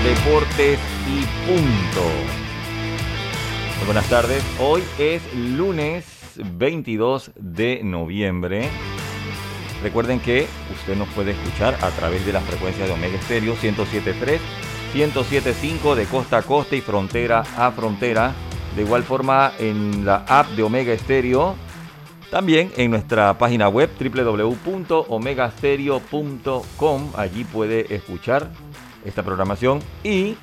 Deportes y Punto. Muy buenas tardes. Hoy es lunes 22 de noviembre. Recuerden que usted nos puede escuchar a través de la frecuencia de Omega Estéreo 107.3, 107.5 de costa a costa y frontera a frontera. De igual forma en la app de Omega Estéreo. También en nuestra página web www.omegastereo.com. Allí puede escuchar esta programación y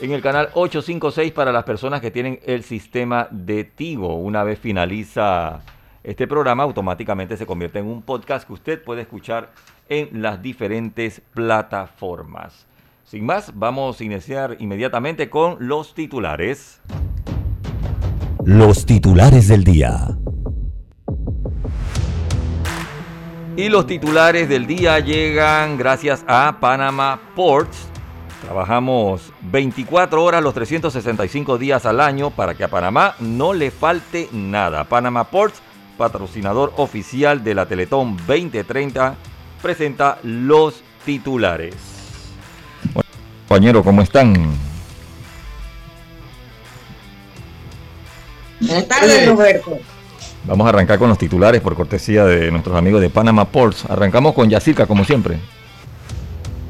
en el canal 856 para las personas que tienen el sistema de Tigo. Una vez finaliza este programa, automáticamente se convierte en un podcast que usted puede escuchar en las diferentes plataformas. Sin más, vamos a iniciar inmediatamente con los titulares. los titulares del día. Y los titulares del día llegan gracias a Panama Ports. Trabajamos 24 horas los 365 días al año para que a Panamá no le falte nada. Panama Ports, patrocinador oficial de la Teletón 2030, presenta los titulares. Bueno, compañero, ¿cómo están? Buenas tardes, Roberto. Vamos a arrancar con los titulares por cortesía de nuestros amigos de Panama Ports. Arrancamos con Yacirca, como siempre.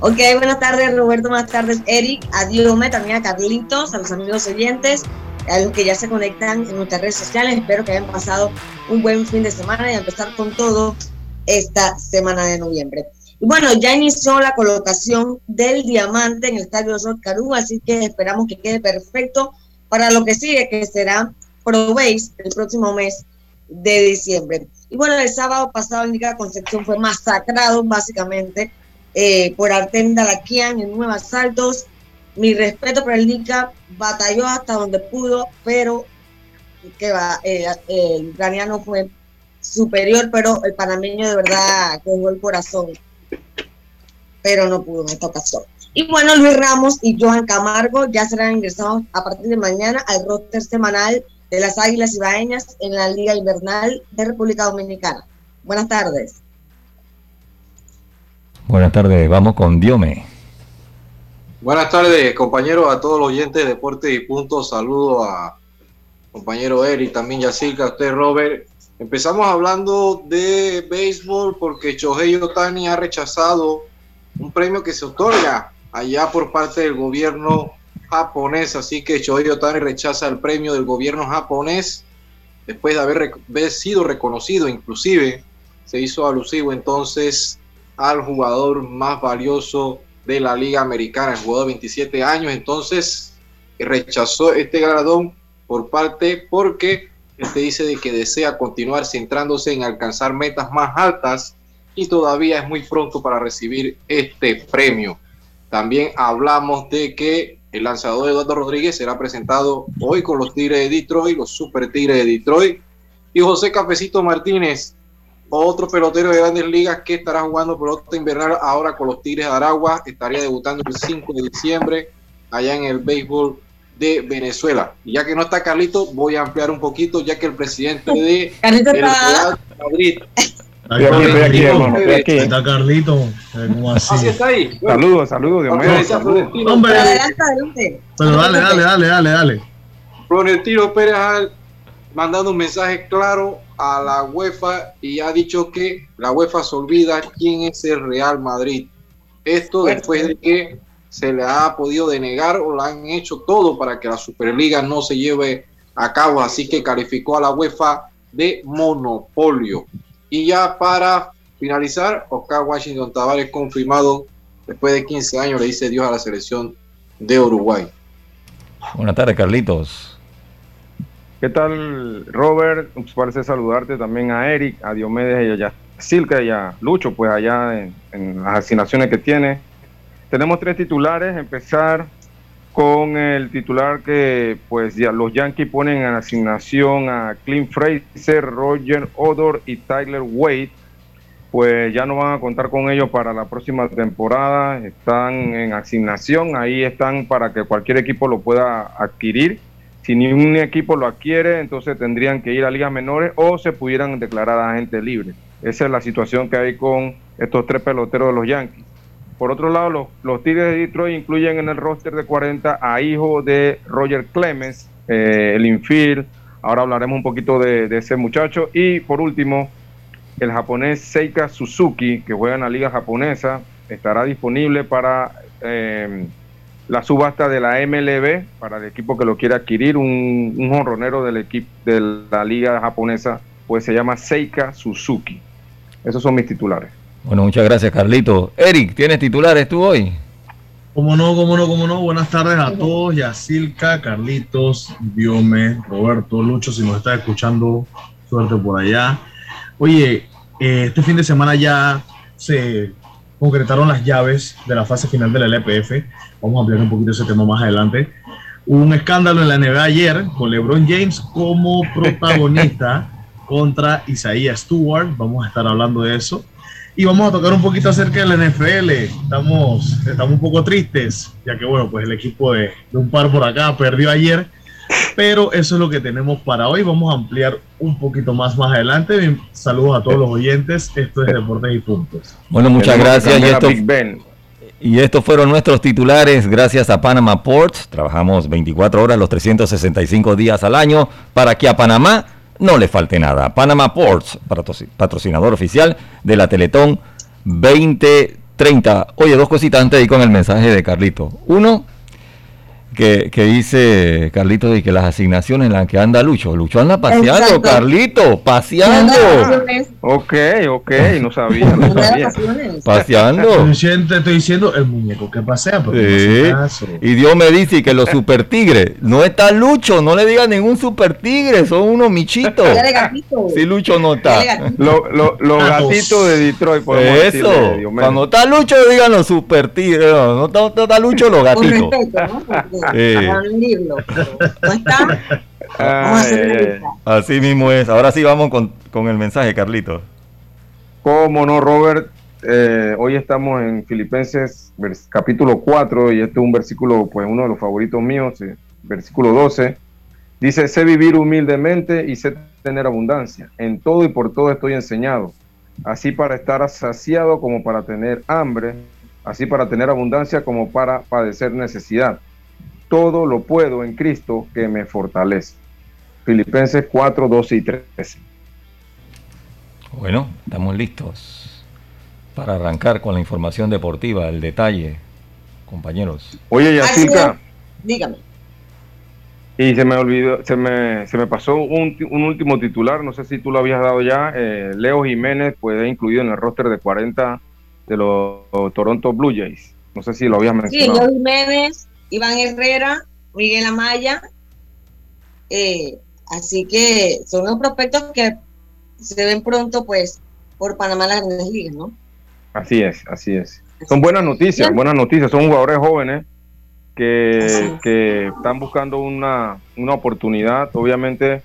Ok, buenas tardes, Roberto. Buenas tardes, Eric. A Diome, también a Carlitos, a los amigos oyentes, a los que ya se conectan en nuestras redes sociales. Espero que hayan pasado un buen fin de semana y a empezar con todo esta semana de noviembre. Y bueno, ya inició la colocación del diamante en el estadio Sol Carú, así que esperamos que quede perfecto para lo que sigue, que será ProBase el próximo mes de diciembre. Y bueno, el sábado pasado el Nica Concepción fue masacrado básicamente eh, por Artenda Laquian en Nuevas Saltos. Mi respeto para el Nica, batalló hasta donde pudo, pero eh, el ucraniano fue superior, pero el panameño de verdad cogió el corazón, pero no pudo en esta ocasión. Y bueno, Luis Ramos y Johan Camargo ya serán ingresados a partir de mañana al roster semanal de las Águilas Ibaeñas en la Liga Invernal de República Dominicana. Buenas tardes. Buenas tardes, vamos con Diome. Buenas tardes, compañeros, a todos los oyentes de Deporte y Punto. Saludo a compañero Eric, también Yacirca, a usted Robert. Empezamos hablando de béisbol porque Shohei Otani ha rechazado un premio que se otorga allá por parte del gobierno japonés, así que Shohei Otani rechaza el premio del gobierno japonés después de haber sido reconocido, inclusive se hizo alusivo entonces al jugador más valioso de la Liga Americana, el jugador de 27 años, entonces rechazó este galardón por parte porque este dice de que desea continuar centrándose en alcanzar metas más altas y todavía es muy pronto para recibir este premio. También hablamos de que el lanzador Eduardo Rodríguez será presentado hoy con los Tigres de Detroit, los Super Tigres de Detroit. Y José Cafecito Martínez, otro pelotero de grandes ligas que estará jugando pelota invernal ahora con los Tigres de Aragua, estaría debutando el 5 de diciembre allá en el béisbol de Venezuela. Y ya que no está Carlito, voy a ampliar un poquito, ya que el presidente de Carlito el está- Real Madrid, Estoy aquí, estoy aquí, hermano, estoy aquí. Está Carlito, eh, ¿cómo así? así está ahí. Saludos, saludos, Dios mío. Hombre, Adelante, adelante. pero dale, dale, dale, dale, dale. Florentino Pérez al mandando un mensaje claro a la UEFA y ha dicho que la UEFA se olvida quién es el Real Madrid. Esto después de que se le ha podido denegar o lo han hecho todo para que la Superliga no se lleve a cabo, así que calificó a la UEFA de monopolio. Y ya para finalizar, Oscar Washington Tavares confirmado después de 15 años le dice Dios a la selección de Uruguay. Buenas tardes, Carlitos. ¿Qué tal, Robert? Parece saludarte también a Eric, a Diomedes y a Silca y a Lucho, pues allá en, en las asignaciones que tiene. Tenemos tres titulares. Empezar con el titular que pues ya los Yankees ponen en asignación a Clint Fraser, Roger Odor y Tyler Wade. Pues ya no van a contar con ellos para la próxima temporada. Están en asignación. Ahí están para que cualquier equipo lo pueda adquirir. Si ningún equipo lo adquiere, entonces tendrían que ir a ligas menores o se pudieran declarar a agente libre. Esa es la situación que hay con estos tres peloteros de los Yankees. Por otro lado, los, los Tigres de Detroit incluyen en el roster de 40 a hijo de Roger Clemens, eh, el infield. Ahora hablaremos un poquito de, de, ese muchacho. Y por último, el japonés Seika Suzuki, que juega en la liga japonesa, estará disponible para eh, la subasta de la MLB, para el equipo que lo quiera adquirir, un, un honronero del equipo de la liga japonesa, pues se llama Seika Suzuki. Esos son mis titulares. Bueno, muchas gracias, Carlito. Eric, ¿tienes titulares tú hoy? Cómo no, cómo no, cómo no. Buenas tardes a todos. Yacilca, Carlitos, Diome, Roberto, Lucho, si nos está escuchando, suerte por allá. Oye, eh, este fin de semana ya se concretaron las llaves de la fase final de la LPF. Vamos a ampliar un poquito ese tema más adelante. Hubo un escándalo en la NBA ayer con LeBron James como protagonista contra Isaiah Stewart. Vamos a estar hablando de eso y vamos a tocar un poquito acerca de la NFL. Estamos, estamos un poco tristes, ya que bueno, pues el equipo de, de, un par por acá perdió ayer, pero eso es lo que tenemos para hoy. Vamos a ampliar un poquito más más adelante. Saludos a todos los oyentes. Esto es Deportes y Puntos. Bueno, muchas gracias. Y, esto, y estos fueron nuestros titulares gracias a Panama Ports. Trabajamos 24 horas los 365 días al año para que a Panamá no le falte nada. Panama Ports, patrocinador oficial de la Teletón 2030. Oye, dos cositas antes de ir con el mensaje de Carlito. Uno, que, que, dice Carlito de que las asignaciones en las que anda Lucho. Lucho anda paseando, Exacto. Carlito, paseando. Ok, ok, no sabía, no sabía. Paseando. Te estoy diciendo el muñeco que pasea. Sí. No y Dios me dice que los super tigres, no está Lucho, no le diga ningún super tigre, son unos michitos. Si Lucho no está. Los lo, lo gatitos de Detroit, Eso. Decirle, Cuando está Lucho, digan los super tigres. No, no, está, no está Lucho, los gatitos. Respeto, ¿no? Sí. ¿No está? Ay, ay, Así mismo es. Ahora sí vamos con, con el mensaje, Carlito. Cómo no, Robert. Eh, hoy estamos en Filipenses capítulo 4 y este es un versículo, pues uno de los favoritos míos, eh, versículo 12. Dice, sé vivir humildemente y sé tener abundancia. En todo y por todo estoy enseñado. Así para estar saciado como para tener hambre, así para tener abundancia como para padecer necesidad todo lo puedo en Cristo que me fortalece. Filipenses 4, 12 y 13. Bueno, estamos listos para arrancar con la información deportiva, el detalle, compañeros. Oye, Yacirca. Dígame. Y se me olvidó, se me, se me pasó un, un, último titular, no sé si tú lo habías dado ya. Eh, Leo Jiménez puede incluido en el roster de 40 de los, los Toronto Blue Jays. No sé si lo habías mencionado. Sí, Leo Jiménez, Iván Herrera, Miguel Amaya. Eh, así que son los prospectos que se ven pronto, pues, por Panamá las grandes ligas, ¿no? Así es, así es. Son buenas noticias, buenas noticias. Son jugadores jóvenes que, que están buscando una, una oportunidad. Obviamente,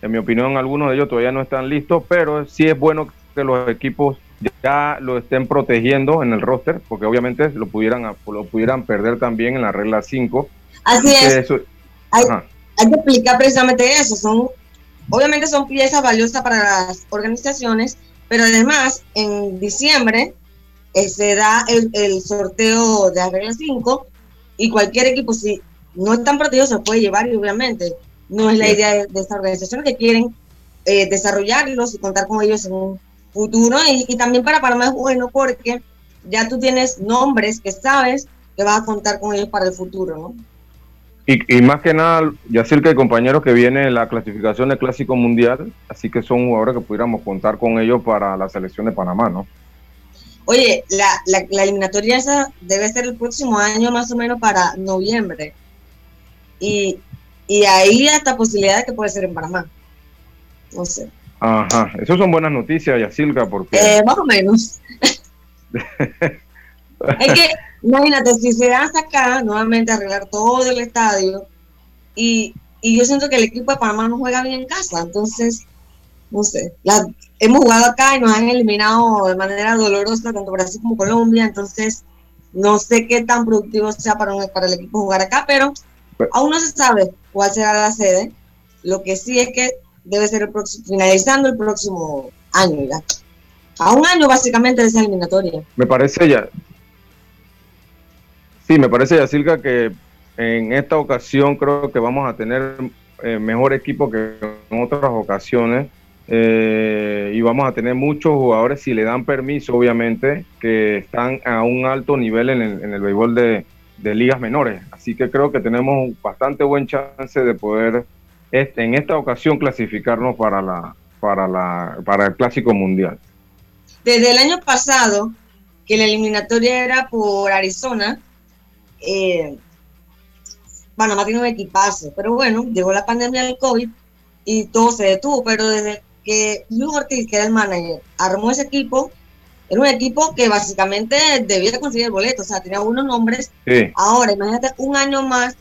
en mi opinión, algunos de ellos todavía no están listos, pero sí es bueno que los equipos ya lo estén protegiendo en el roster, porque obviamente lo pudieran, lo pudieran perder también en la regla 5. Así es. Eso, hay, hay, que explicar precisamente eso. Son, obviamente son piezas valiosas para las organizaciones, pero además en diciembre eh, se da el, el, sorteo de la regla 5 y cualquier equipo, si no están protegidos, se puede llevar y obviamente no es la idea de, esta organización, que quieren eh, desarrollarlos y contar con ellos en un futuro. Y, y, también para Panamá es bueno porque ya tú tienes nombres que sabes que vas a contar con ellos para el futuro, ¿no? Y, y más que nada, ya sé que compañeros que viene la clasificación del Clásico Mundial, así que son jugadores que pudiéramos contar con ellos para la selección de Panamá, ¿no? Oye, la, la, la, eliminatoria esa debe ser el próximo año más o menos para noviembre. Y, y ahí hasta posibilidad de que puede ser en Panamá. No sé. Ajá, eso son buenas noticias, Yacilca, porque... Eh, más o menos. es que, imagínate, si se hace acá, nuevamente arreglar todo el estadio, y, y yo siento que el equipo de Panamá no juega bien en casa, entonces, no sé, la, hemos jugado acá y nos han eliminado de manera dolorosa tanto Brasil como Colombia, entonces no sé qué tan productivo sea para, para el equipo jugar acá, pero aún no se sabe cuál será la sede. Lo que sí es que debe ser el próximo, finalizando el próximo año ya. A un año básicamente de esa eliminatoria. Me parece ya. Sí, me parece, Yacilca, que en esta ocasión creo que vamos a tener eh, mejor equipo que en otras ocasiones. Eh, y vamos a tener muchos jugadores, si le dan permiso, obviamente, que están a un alto nivel en el, en el béisbol de, ligas menores. Así que creo que tenemos bastante buen chance de poder este, en esta ocasión clasificarnos para, la, para, la, para el Clásico Mundial. Desde el año pasado, que la eliminatoria era por Arizona, eh, Panamá tiene un equipazo, pero bueno, llegó la pandemia del COVID y todo se detuvo, pero desde que Luis Ortiz, que era el manager, armó ese equipo, era un equipo que básicamente debía conseguir el boleto, o sea, tenía unos nombres. Sí. Ahora, imagínate un año más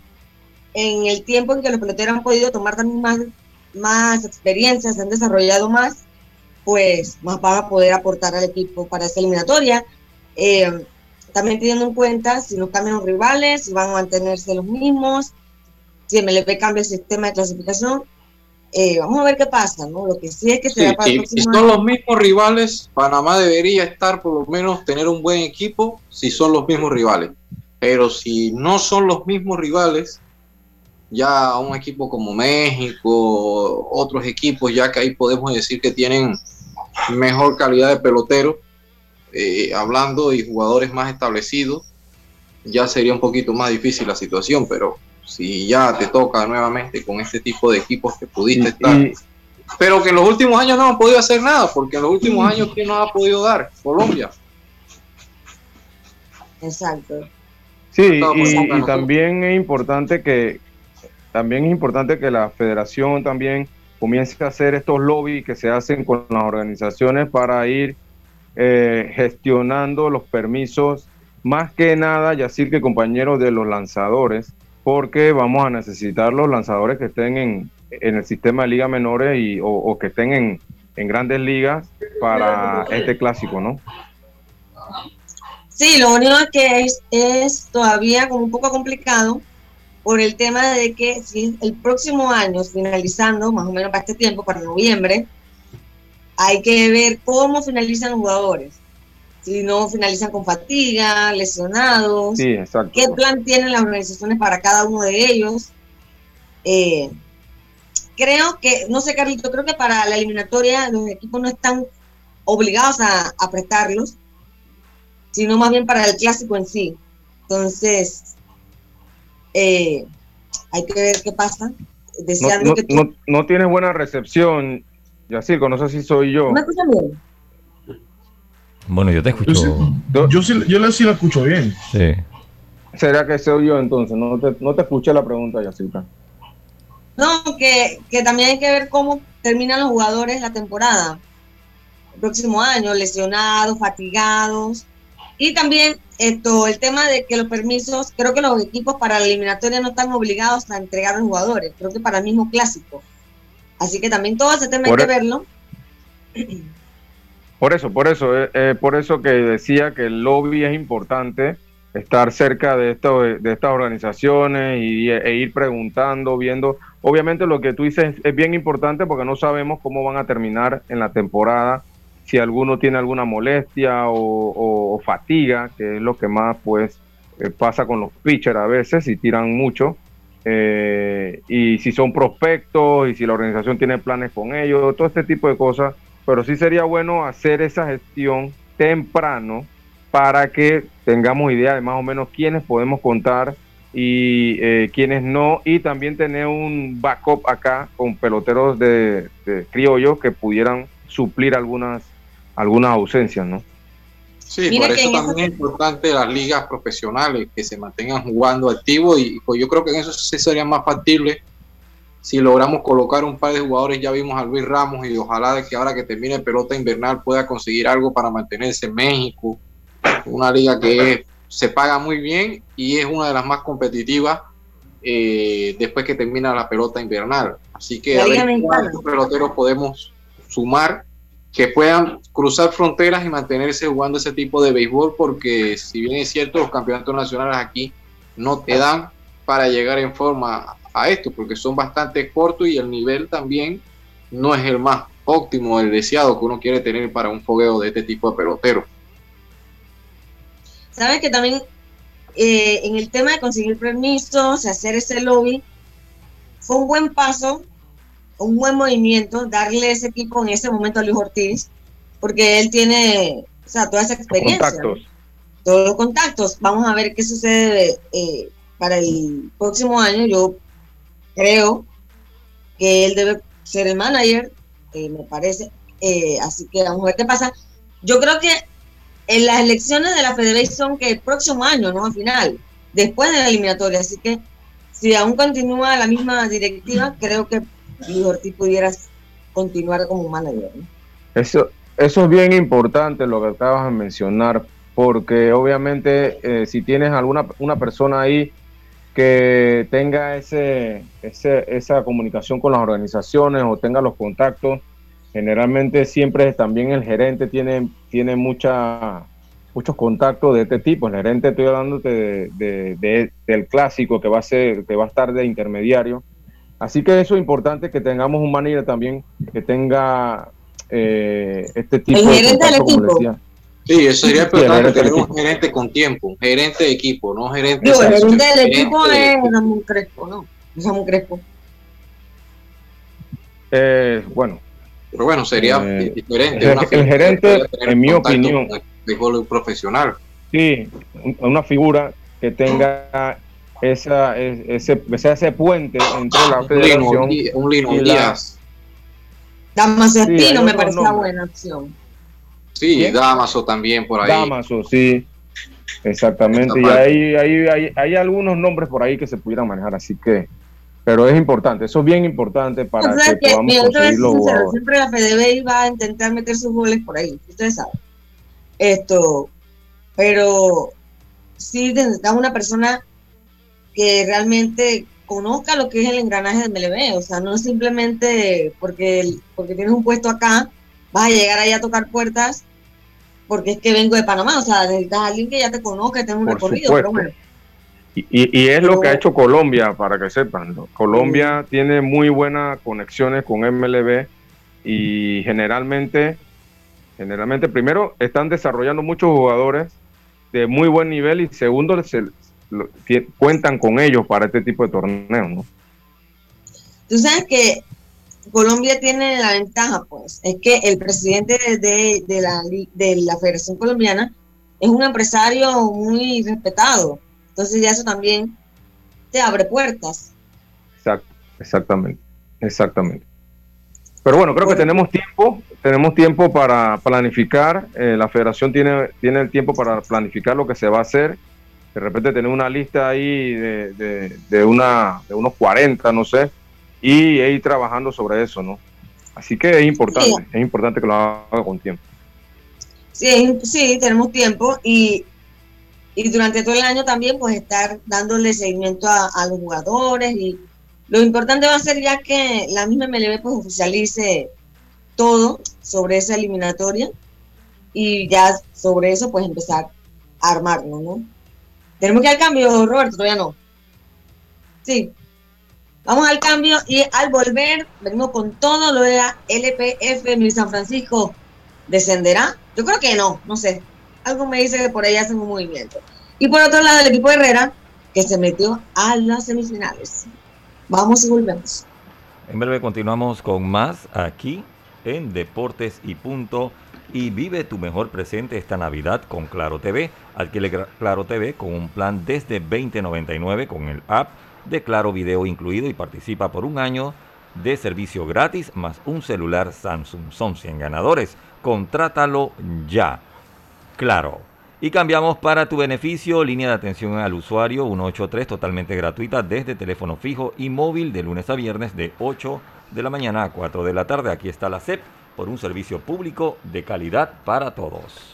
en el tiempo en que los peloteros han podido tomar también más, más experiencias, han desarrollado más, pues más van a poder aportar al equipo para esa eliminatoria. Eh, también teniendo en cuenta si no cambian los rivales, si van a mantenerse los mismos, si MLP cambia el sistema de clasificación. Eh, vamos a ver qué pasa, ¿no? Lo que sí es que sí, para si, si son los mismos rivales, Panamá debería estar por lo menos tener un buen equipo si son los mismos rivales. Pero si no son los mismos rivales, ya un equipo como México, otros equipos, ya que ahí podemos decir que tienen mejor calidad de pelotero, eh, hablando y jugadores más establecidos, ya sería un poquito más difícil la situación, pero si ya te toca nuevamente con este tipo de equipos que pudiste estar. Pero que en los últimos años no han podido hacer nada, porque en los últimos años, ¿quién nos ha podido dar? Colombia. Exacto. Sí, y, y también es importante que también es importante que la federación también comience a hacer estos lobbies que se hacen con las organizaciones para ir eh, gestionando los permisos, más que nada, Yacir, que compañeros de los lanzadores, porque vamos a necesitar los lanzadores que estén en, en el sistema de ligas menores y, o, o que estén en, en grandes ligas para este clásico, ¿no? Sí, lo único que es, es todavía como un poco complicado por el tema de que si el próximo año, finalizando más o menos para este tiempo, para noviembre, hay que ver cómo finalizan los jugadores. Si no finalizan con fatiga, lesionados, Sí, exacto. qué plan tienen las organizaciones para cada uno de ellos. Eh, creo que, no sé, Carlito, creo que para la eliminatoria los equipos no están obligados a, a prestarlos, sino más bien para el clásico en sí. Entonces, eh, hay que ver qué pasa. No, Deseando no, que tú... no- no tienes buena recepción, Yacirco, no sé si soy yo. ¿Me escuchan bien? Bueno, yo te Yo sí, escucho. Yo- yo sí, yo la- sí la escucho bien. Sí. ¿Será que soy yo entonces? No te, no te escuché la pregunta, Yacirca. No, que, que también hay que ver cómo terminan los jugadores la temporada. El próximo año, lesionados, fatigados. Y también esto, el tema de que los permisos, creo que los equipos para la eliminatoria no están obligados a entregar a los jugadores, creo que para el mismo clásico. Así que también todo ese tema Por hay que e- verlo. Por eso, por eso, eh, eh, por eso que decía que el lobby es importante, estar cerca de, esto, de estas organizaciones y, e ir preguntando, viendo. Obviamente lo que tú dices es bien importante porque no sabemos cómo van a terminar en la temporada, si alguno tiene alguna molestia o, o- o fatiga, que es lo que más pues eh, pasa con los pitchers a veces y tiran mucho. Eh, y si son prospectos y si la organización tiene planes con ellos, todo este tipo de cosas. Pero sí sería bueno hacer esa gestión temprano para que tengamos idea de más o menos quiénes podemos contar y eh, quiénes no, y también tener un backup acá con peloteros de, de criollos que pudieran suplir algunas, algunas ausencias, ¿no? Sí, por eso también es importante las ligas profesionales que se mantengan jugando activo y pues yo creo que en eso sí sería más factible si logramos colocar un par de jugadores, ya vimos a Luis Ramos y ojalá de que ahora que termine pelota invernal pueda conseguir algo para mantenerse en México, una liga que se paga muy bien y es una de las más competitivas eh, después que termina la pelota invernal. Así que a ver cuántos peloteros podemos sumar que puedan cruzar fronteras y mantenerse jugando ese tipo de béisbol, porque si bien es cierto, los campeonatos nacionales aquí no te dan para llegar en forma a esto, porque son bastante cortos y el nivel también no es el más óptimo, el deseado que uno quiere tener para un fogueo de este tipo de pelotero. Sabes que también eh, en el tema de conseguir permisos, hacer ese lobby, fue un buen paso un buen movimiento darle ese equipo en ese momento a Luis Ortiz, porque él tiene, o sea, toda esa experiencia. Contactos. Todos los contactos. Vamos a ver qué sucede eh, para el próximo año. Yo creo que él debe ser el manager, eh, me parece. Eh, así que vamos a ver qué pasa. Yo creo que en las elecciones de la Federación son que el próximo año, ¿no? Al final, después de la eliminatoria. Así que si aún continúa la misma directiva, creo que y Ortiz pudieras continuar como manager. Eso, eso es bien importante lo que acabas de mencionar, porque obviamente eh, si tienes alguna una persona ahí que tenga ese, ese, esa comunicación con las organizaciones o tenga los contactos, generalmente siempre también el gerente tiene, tiene mucha, muchos contactos de este tipo. El gerente estoy hablando de, de, del clásico que va a ser, que va a estar de intermediario Así que eso es importante que tengamos un manager también que tenga eh, este tipo el de gerente del equipo. Sí, eso sería importante tener un gerente con tiempo, gerente de equipo, no gerente. Digo, el gerente del equipo es Ramón Crespo, ¿no? Es Ramón Crespo. Eh, bueno. Pero bueno, sería eh, diferente. El, el gerente, en mi opinión, de profesional. Sí, una figura que tenga esa, ese, ese puente entre la federación un Lino, y Díaz. Damaso Espino me parece una buena opción. Sí, Damaso también por ahí. Damaso, sí. Exactamente. Y hay, hay, hay, hay, algunos nombres por ahí que se pudieran manejar, así que. Pero es importante, eso es bien importante para que, podamos conseguirlo. Siempre la PDB va a intentar meter sus goles por ahí, ustedes saben. Esto, pero sí necesitamos una persona que realmente conozca lo que es el engranaje del MLB, o sea, no simplemente porque, porque tienes un puesto acá, vas a llegar ahí a tocar puertas porque es que vengo de Panamá, o sea, necesitas a alguien que ya te conozca, que tenga un recorrido, pero bueno. Y, y, es lo que ha hecho Colombia, para que sepan. Colombia tiene muy buenas conexiones con MLB y generalmente, generalmente, primero, están desarrollando muchos jugadores de muy buen nivel y segundo, se, cuentan con ellos para este tipo de torneos, ¿no? Tú sabes que Colombia tiene la ventaja, pues, es que el presidente de, de, la, de la Federación Colombiana es un empresario muy respetado. Entonces ya eso también te abre puertas. Exacto, exactamente, exactamente. Pero bueno, creo que tenemos tiempo, tenemos tiempo para planificar. Eh, la federación tiene, tiene el tiempo para planificar lo que se va a hacer de repente tener una lista ahí de, de, una, de unos 40, no sé, y ir trabajando sobre eso, ¿no? Así que es importante, es importante que lo haga con tiempo. Sí, sí, tenemos tiempo y, y durante todo el año también pues estar dándole seguimiento a, los jugadores y lo importante va a ser ya que la misma MLB pues oficialice todo sobre esa eliminatoria y ya sobre eso pues empezar a armarlo, ¿no? Tenemos que ir al cambio, Roberto, todavía no. Sí. Vamos al cambio y al volver venimos con todo lo de la LPF mi San Francisco. ¿Descenderá? Yo creo que no, no sé. Algo me dice que por ahí hacen un movimiento. Y por otro lado, el equipo Herrera, que se metió a las semifinales. Vamos y volvemos. En breve continuamos con más aquí en Deportes y Punto. Y vive tu mejor presente esta Navidad con Claro TV. Adquiere Claro TV con un plan desde 2099 con el app de Claro Video incluido y participa por un año de servicio gratis más un celular Samsung. Son 100 ganadores. Contrátalo ya. Claro. Y cambiamos para tu beneficio, línea de atención al usuario 183 totalmente gratuita desde teléfono fijo y móvil de lunes a viernes de 8 de la mañana a 4 de la tarde. Aquí está la CEP por un servicio público de calidad para todos.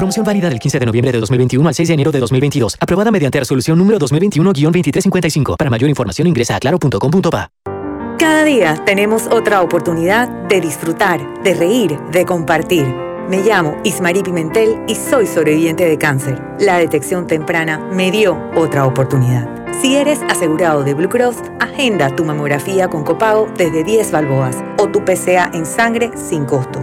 Promoción válida del 15 de noviembre de 2021 al 6 de enero de 2022. Aprobada mediante resolución número 2021-2355. Para mayor información ingresa a claro.com.pa. Cada día tenemos otra oportunidad de disfrutar, de reír, de compartir. Me llamo Ismarí Pimentel y soy sobreviviente de cáncer. La detección temprana me dio otra oportunidad. Si eres asegurado de Blue Cross, agenda tu mamografía con copago desde 10 balboas o tu PCA en sangre sin costo.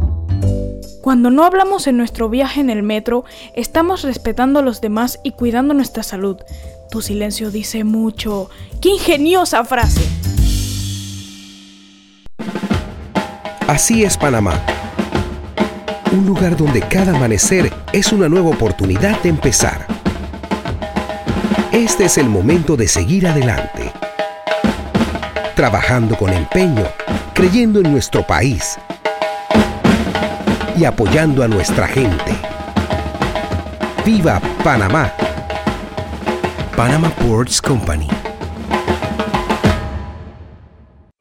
Cuando no hablamos en nuestro viaje en el metro, estamos respetando a los demás y cuidando nuestra salud. Tu silencio dice mucho. ¡Qué ingeniosa frase! Así es Panamá. Un lugar donde cada amanecer es una nueva oportunidad de empezar. Este es el momento de seguir adelante. Trabajando con empeño, creyendo en nuestro país y apoyando a nuestra gente. ¡Viva Panamá! Panama Ports Company.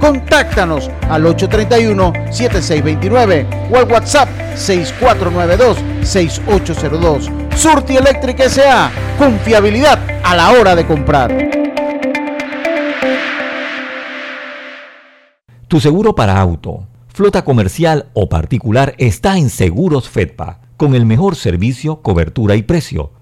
Contáctanos al 831-7629 o al WhatsApp 6492-6802. Surti Electric S.A. Confiabilidad a la hora de comprar. Tu seguro para auto, flota comercial o particular está en Seguros Fedpa, con el mejor servicio, cobertura y precio.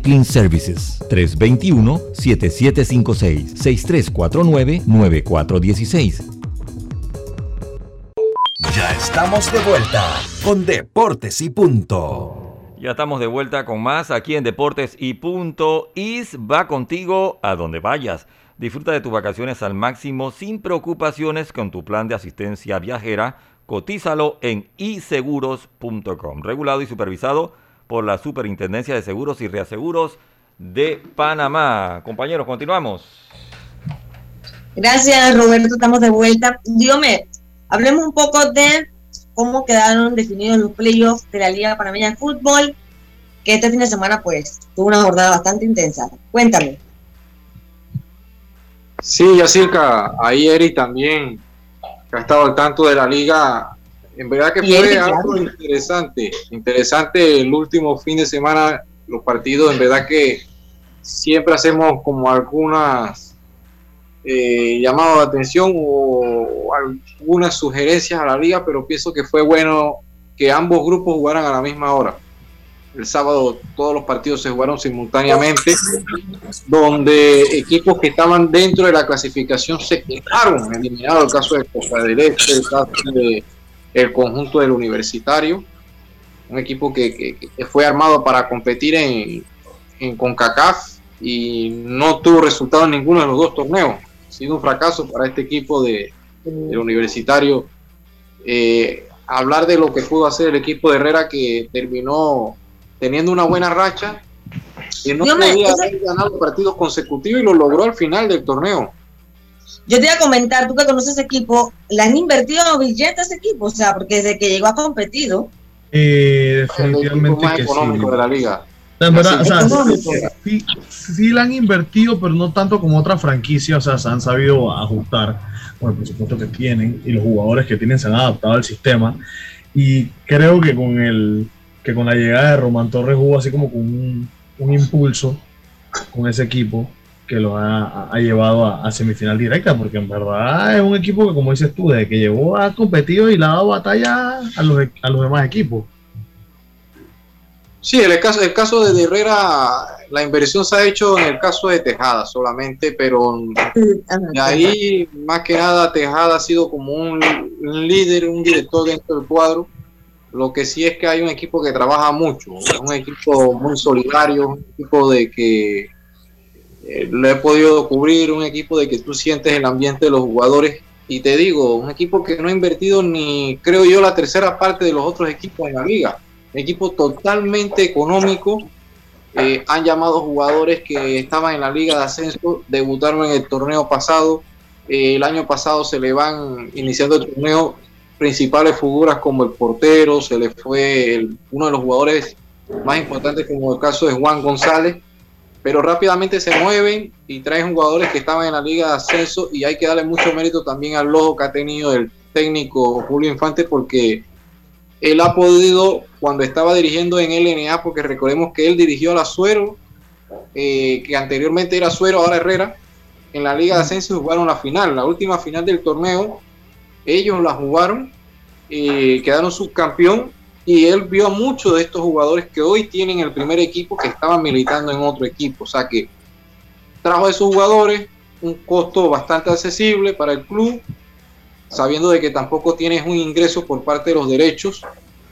Clean Services 321-7756-6349-9416. Ya estamos de vuelta con Deportes y Punto. Ya estamos de vuelta con más aquí en Deportes y Punto. Is va contigo a donde vayas. Disfruta de tus vacaciones al máximo sin preocupaciones con tu plan de asistencia viajera. Cotízalo en iseguros.com. Regulado y supervisado por la Superintendencia de Seguros y Reaseguros de Panamá. Compañeros, continuamos. Gracias, Roberto. Estamos de vuelta. Dígame, hablemos un poco de cómo quedaron definidos los playoffs de la Liga Panameña de Fútbol, que este fin de semana, pues, tuvo una jornada bastante intensa. Cuéntame. Sí, Yacirca, ahí Eric también ha estado al tanto de la liga. En verdad que fue algo interesante, interesante el último fin de semana, los partidos, en verdad que siempre hacemos como algunas eh, llamados de atención o algunas sugerencias a la liga, pero pienso que fue bueno que ambos grupos jugaran a la misma hora. El sábado todos los partidos se jugaron simultáneamente, donde equipos que estaban dentro de la clasificación se quedaron eliminados. El caso de Costa del Este, el caso de el conjunto del Universitario, un equipo que, que, fue armado para competir en, en CONCACAF y no tuvo resultado en ninguno de los dos torneos. Ha sido un fracaso para este equipo de, del Universitario. Eh, hablar de lo que pudo hacer el equipo de Herrera que terminó teniendo una buena racha, y no podía haber ganado partidos consecutivos y lo logró al final del torneo. Yo te iba a comentar, tú que conoces ese equipo, ¿le han invertido billetes a ese equipo? O sea, porque desde que llegó ha competido. Eh, definitivamente económico de la liga. La verdad, o sea, sí, sí, la han invertido, pero no tanto como otras franquicias, o sea, se han sabido ajustar con el presupuesto que tienen y los jugadores que tienen se han adaptado al sistema. Y creo que con el que con la llegada de Román Torres hubo así como con un, impulso con ese equipo que lo ha, llevado a, semifinal directa, porque en verdad es un equipo que, como dices tú, desde que llegó ha competido y le ha dado batalla a los, a los demás equipos. Sí, el caso, el caso de Herrera, la inversión se ha hecho en el caso de Tejada solamente, pero de ahí más que nada Tejada ha sido como un líder, un director dentro del cuadro lo que sí es que hay un equipo que trabaja mucho, un equipo muy solidario, un equipo de que eh, lo he podido cubrir, un equipo de que tú sientes el ambiente de los jugadores. Y te digo, un equipo que no ha invertido ni, creo yo, la tercera parte de los otros equipos en la liga. Un equipo totalmente económico. Eh, han llamado jugadores que estaban en la liga de ascenso, debutaron en el torneo pasado. Eh, el año pasado se le van iniciando el torneo principales figuras como el portero, se le fue uno de los jugadores más importantes como el caso de Juan González, pero rápidamente se mueven y traen jugadores que estaban en la liga de ascenso y hay que darle mucho mérito también al logo que ha tenido el técnico Julio Infante porque él ha podido, cuando estaba dirigiendo en LNA, porque recordemos que él dirigió a la Suero, eh, que anteriormente era Suero, ahora Herrera, en la Liga de Ascenso jugaron la final, la última final del torneo, ellos la jugaron, y quedaron subcampeón y él vio muchos de estos jugadores que hoy tienen el primer equipo que estaban militando en otro equipo. O sea que trajo a esos jugadores un costo bastante accesible para el club, sabiendo de que tampoco tienes un ingreso por parte de los derechos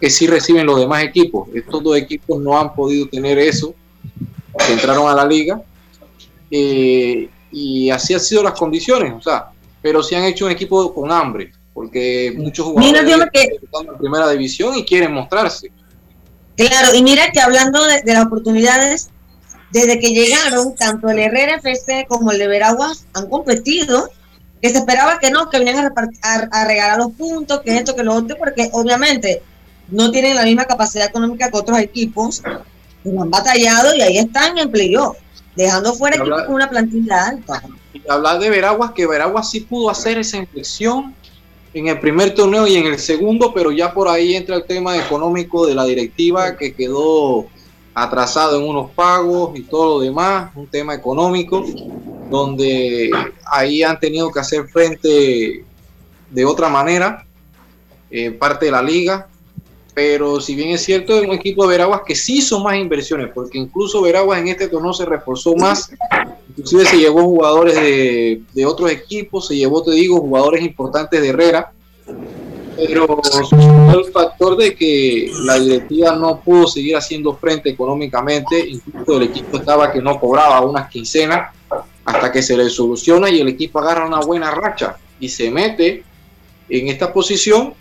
que sí reciben los demás equipos. Estos dos equipos no han podido tener eso, que entraron a la liga. Eh, y así han sido las condiciones, o sea, pero sí han hecho un equipo con hambre porque muchos jugadores Mira, que... están en primera división y quieren mostrarse. Claro, y mira que hablando de, las oportunidades, desde que llegaron, tanto el Herrera FC como el de Veraguas han competido, que se esperaba que no, que venían a, a, regalar los puntos, que esto, que lo otro, porque obviamente no tienen la misma capacidad económica que otros equipos, pero han batallado y ahí están en playoff, dejando fuera equipos con una plantilla alta. Y hablar de Veraguas, que Veraguas sí pudo hacer esa inflexión en el primer torneo y en el segundo, pero ya por ahí entra el tema económico de la directiva que quedó atrasado en unos pagos y todo lo demás, un tema económico, donde ahí han tenido que hacer frente de otra manera, eh, parte de la liga, pero si bien es cierto, es un equipo de Veraguas que sí hizo más inversiones, porque incluso Veraguas en este torneo se reforzó más, inclusive se llevó jugadores de, de otros equipos, se llevó, te digo, jugadores importantes de Herrera, pero el factor de que la directiva no pudo seguir haciendo frente económicamente, incluso el equipo estaba que no cobraba unas quincenas hasta que se le soluciona y el equipo agarra una buena racha y se mete en esta posición,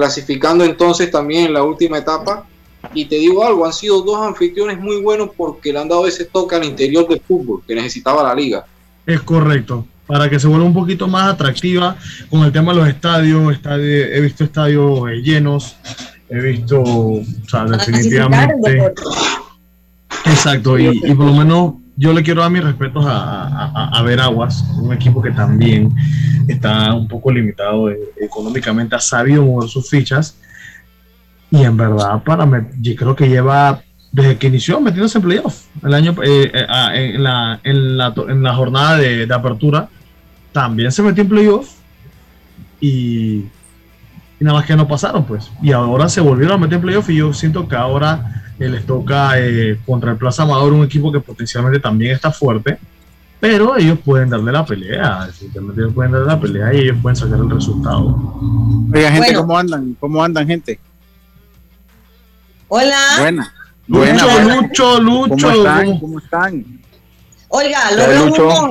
clasificando entonces también en la última etapa. Y te digo algo, han sido dos anfitriones muy buenos porque le han dado ese toque al interior del fútbol que necesitaba la liga. Es correcto para que se vuelva un poquito más atractiva con el tema de los estadios. he visto estadios eh, llenos, he visto, o sea, definitivamente. Exacto, y, por lo menos yo le quiero dar mis respetos a, a, Veraguas, un equipo que también está un poco limitado eh, económicamente, ha sabido mover sus fichas. Y en verdad, para yo creo que lleva desde que inició metiéndose en playoff el año eh, ah, en, la, en, la, en, la, jornada de, de, apertura también se metió en playoff y, nada más que no pasaron, pues. Y ahora se volvieron a meter en playoff y yo siento que ahora eh, les toca eh, contra el Plaza Amador, un equipo que potencialmente también está fuerte, pero ellos pueden darle la pelea, ellos pueden darle la pelea y ellos pueden sacar el resultado. Oiga, gente, ¿cómo andan? ¿Cómo andan, gente? Hola. Buena. Lucho, Lucho, Lucho. ¿Cómo están? ¿Cómo están? Oiga, lo veo Lucho.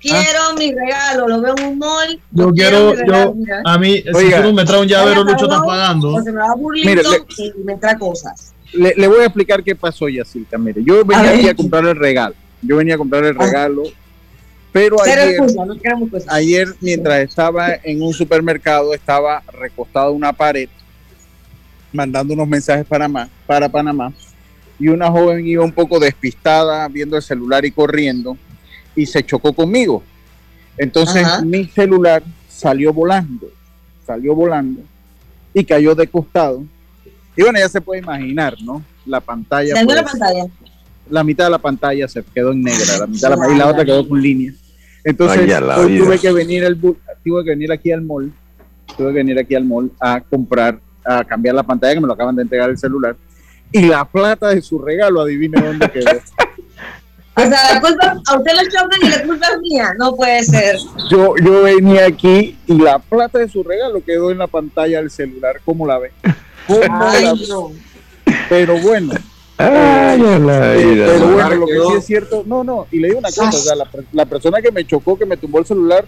Quiero ah. mi regalo, lo veo en un mall. Yo quiero, yo, a mí, si tú me trae un llavero, Lucho está pagando. Se me va Mire, le, y me trae cosas. Le, le, voy a explicar qué pasó, Yacilca. Mire, yo venía aquí a comprar el regalo. Yo venía a comprar el ah. regalo. Pero ayer, ayer, mientras estaba en un supermercado, estaba recostado en una pared, mandando unos mensajes para, para Panamá. Y una joven iba un poco despistada, viendo el celular y corriendo y se chocó conmigo. Entonces mi celular salió volando, salió volando y cayó de costado. Y bueno, ya se puede imaginar, ¿no? La pantalla. la pues, pantalla? La mitad de la pantalla se quedó en negra, la mitad de la, y la otra quedó con líneas. Entonces, tuve que venir el tuve que venir aquí al mall, tuve que venir aquí al mall a comprar, a cambiar la pantalla que me lo acaban de entregar el celular. Y la plata de su regalo, adivine dónde quedó. O sea, la culpa, a usted lo chocan y la culpa es mía. No puede ser. Yo, yo venía aquí y la plata de su regalo quedó en la pantalla del celular. ¿Cómo la ve? Pero bueno. Ay, la vida. Pero bueno, lo que sí es cierto, no, no, y le digo una cosa, o sea, la, la, persona que me chocó, que me tumbó el celular,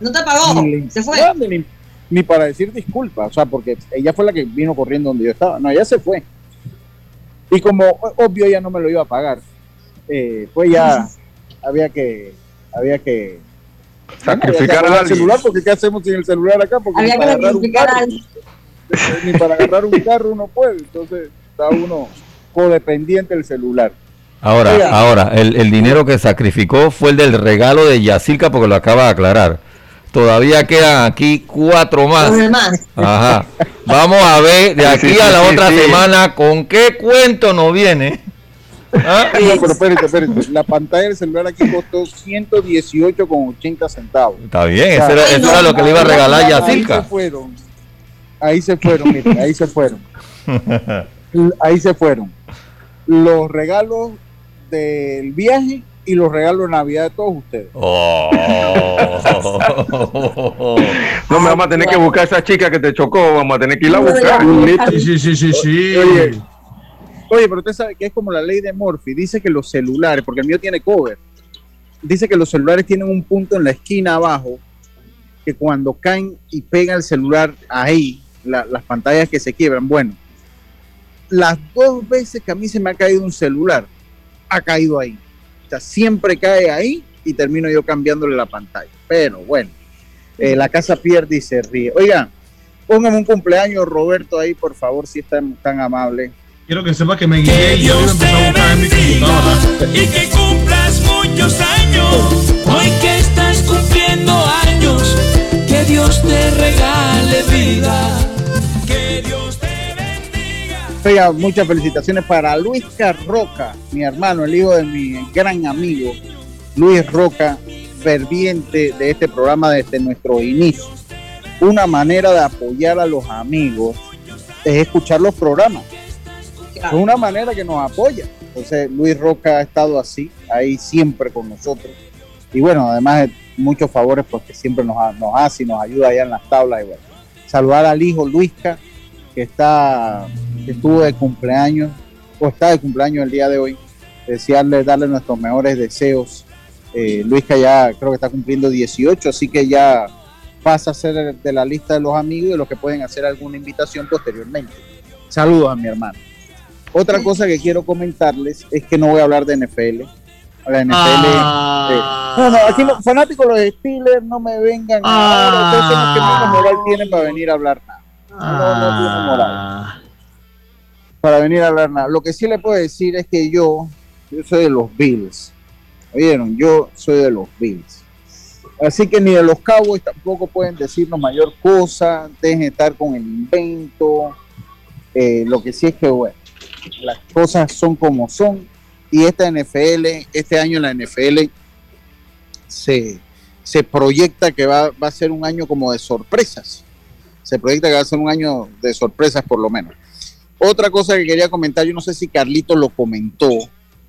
no te pagó, se fue. Ni, ni, para decir disculpa, o sea, porque ella fue la que vino corriendo donde yo estaba, no, ella se fue. Y como obvio ella no me lo iba a pagar, eh, pues ya había que había que sacrificar al celular porque qué hacemos sin el celular acá porque había que sacrificar ni para agarrar un carro uno puede entonces está uno codependiente del celular ahora ahora el, el, dinero que sacrificó fue el del regalo de Yacirca porque lo acaba de aclarar todavía quedan aquí cuatro más. Ajá. Vamos a ver de aquí a la otra semana con qué cuento nos viene. ¿Ah? pero espérate, espérate. La pantalla del celular aquí costó 118,80 centavos. Está bien, eso, era, lo que le iba a regalar ya Ahí se fueron. Ahí se fueron, miren, ahí se fueron. ahí se fueron. Los regalos del viaje y los regalos de Navidad de todos ustedes. Oh. no me vamos a tener que buscar a esa chica que te chocó, vamos a tener que ir a buscar. Sí, sí, sí, sí, sí. Oye, Oye, pero usted sabe que es como la ley de Murphy. Dice que los celulares, porque el mío tiene cover, dice que los celulares tienen un punto en la esquina abajo que cuando caen y pega el celular ahí, las pantallas que se quiebran, bueno, las dos veces que a mí se me ha caído un celular, ha caído ahí. O sea, siempre cae ahí y termino yo cambiándole la pantalla. Pero bueno, eh, la casa pierde y se ríe. Oigan, póngame un cumpleaños, Roberto, ahí, por favor, si están tan amable. Quiero que sepa que me guié y yo a buscar en mi computadora. Y que cumplas muchos años. Hoy que estás cumpliendo años. Dios te regale vida. Que Dios te bendiga. Muchas felicitaciones para Luis Carroca, mi hermano, el hijo de mi gran amigo, Luis Roca, ferviente de este programa desde nuestro inicio. Una manera de apoyar a los amigos es escuchar los programas. Es una manera que nos apoya. Entonces Luis Roca ha estado así, ahí siempre con nosotros. Y bueno, además de muchos favores porque siempre nos, nos hace y nos ayuda allá en las tablas. Y bueno, saludar al hijo Luisca, que está, que estuvo de cumpleaños, o está de cumpleaños el día de hoy. Desearle, darle nuestros mejores deseos eh, Luisca ya creo que está cumpliendo 18, así que ya pasa a ser de la lista de los amigos y de los que pueden hacer alguna invitación posteriormente. Saludos a mi hermano. Otra cosa que quiero comentarles es que no voy a hablar de NFL. La NFL. Ah. eh, no, no, aquí los fanáticos de los Steelers no me vengan. ahora, ustedes son que menos moral tienen para venir a hablar nada. No, no tienen moral. Para venir a hablar nada. Lo que sí le puedo decir es que yo, yo soy de los Bills. ¿Oyeron? Yo soy de los Bills. Así que ni de los Cowboys tampoco pueden decirnos mayor cosa, dejen de estar con el invento. Eh, lo que sí es que, bueno, las cosas son como son. Y esta NFL, este año en la NFL, se, se proyecta que va, va a ser un año como de sorpresas. Se proyecta que va a ser un año de sorpresas por lo menos. Otra cosa que quería comentar, yo no sé si Carlito lo comentó,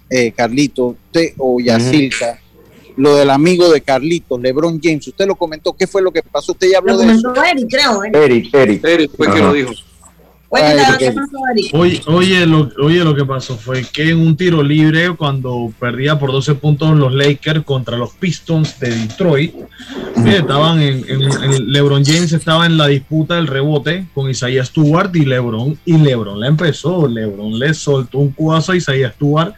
eh, Carlito, usted o Yacilca, lo del amigo de Carlitos, LeBron James, usted lo comentó, ¿qué fue lo que pasó? Usted ya habló Lo de eso. Eric, creo. Eric, Eric. Eric fue que Ajá. lo dijo. Ay. Oye, oye, lo, oye, lo que pasó fue que en un tiro libre, cuando perdía por 12 puntos los Lakers contra los Pistons de Detroit, eh, estaban en, en- en- LeBron James estaba en la disputa del rebote con Isaiah Stewart y LeBron, y LeBron le empezó. LeBron le soltó un cubazo a Isaiah Stewart,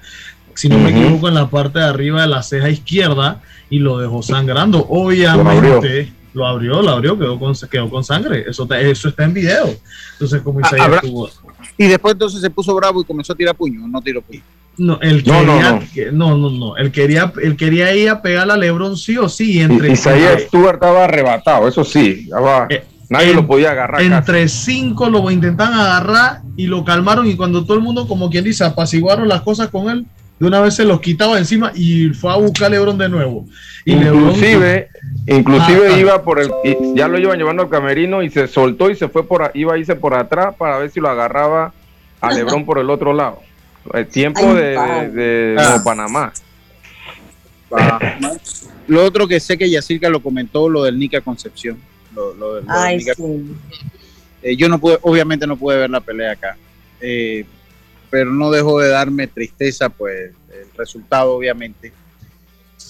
si no me equivoco, en la parte de arriba de la ceja izquierda y lo dejó sangrando. Obviamente. Lo abrió, lo abrió, quedó con, quedó con sangre. Eso, está- eso está en video. Entonces, como Ah, habrá- Stewart. Y después entonces se puso bravo y comenzó a tirar puño, no tiró puño. No, él No, no, quería, no. que- no, no, no, Él quería, él quería ir a pegar a LeBron sí o sí. Entre, Y- Isaías Stewart estaba arrebatado, eso sí. estaba- Eh, nadie en- lo podía agarrar. casi. entre cinco lo intentan agarrar y lo calmaron. Y cuando todo el mundo, como quien dice, apaciguaron las cosas con él, de una vez se los quitaba encima y fue a buscar a LeBron de nuevo. Y LeBron- Inclusive, inclusive Ah, ah. iba por el, y ya lo iban llevando al camerino y se soltó y se fue por, iba a irse por atrás para ver si lo agarraba a Lebrón por el otro lado. El tiempo de, padre. de, de Ah. Panamá. Lo otro que sé que Yacirca lo comentó, lo del Nica Concepción. Lo, lo del- lo del Ay, Nica- sí. Eh, yo no pude, obviamente no pude ver la pelea acá, eh, pero no dejó de darme tristeza, pues, el resultado, obviamente.